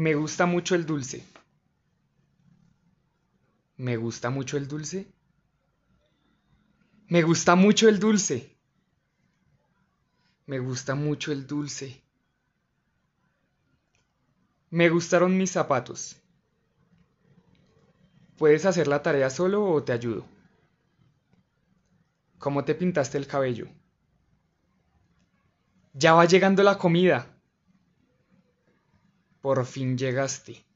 Me gusta mucho el dulce. ¿Me gusta mucho el dulce? Me gusta mucho el dulce. Me gusta mucho el dulce. Me gustaron mis zapatos. ¿Puedes hacer la tarea solo o te ayudo? ¿Cómo te pintaste el cabello? Ya va llegando la comida. Por fin llegaste.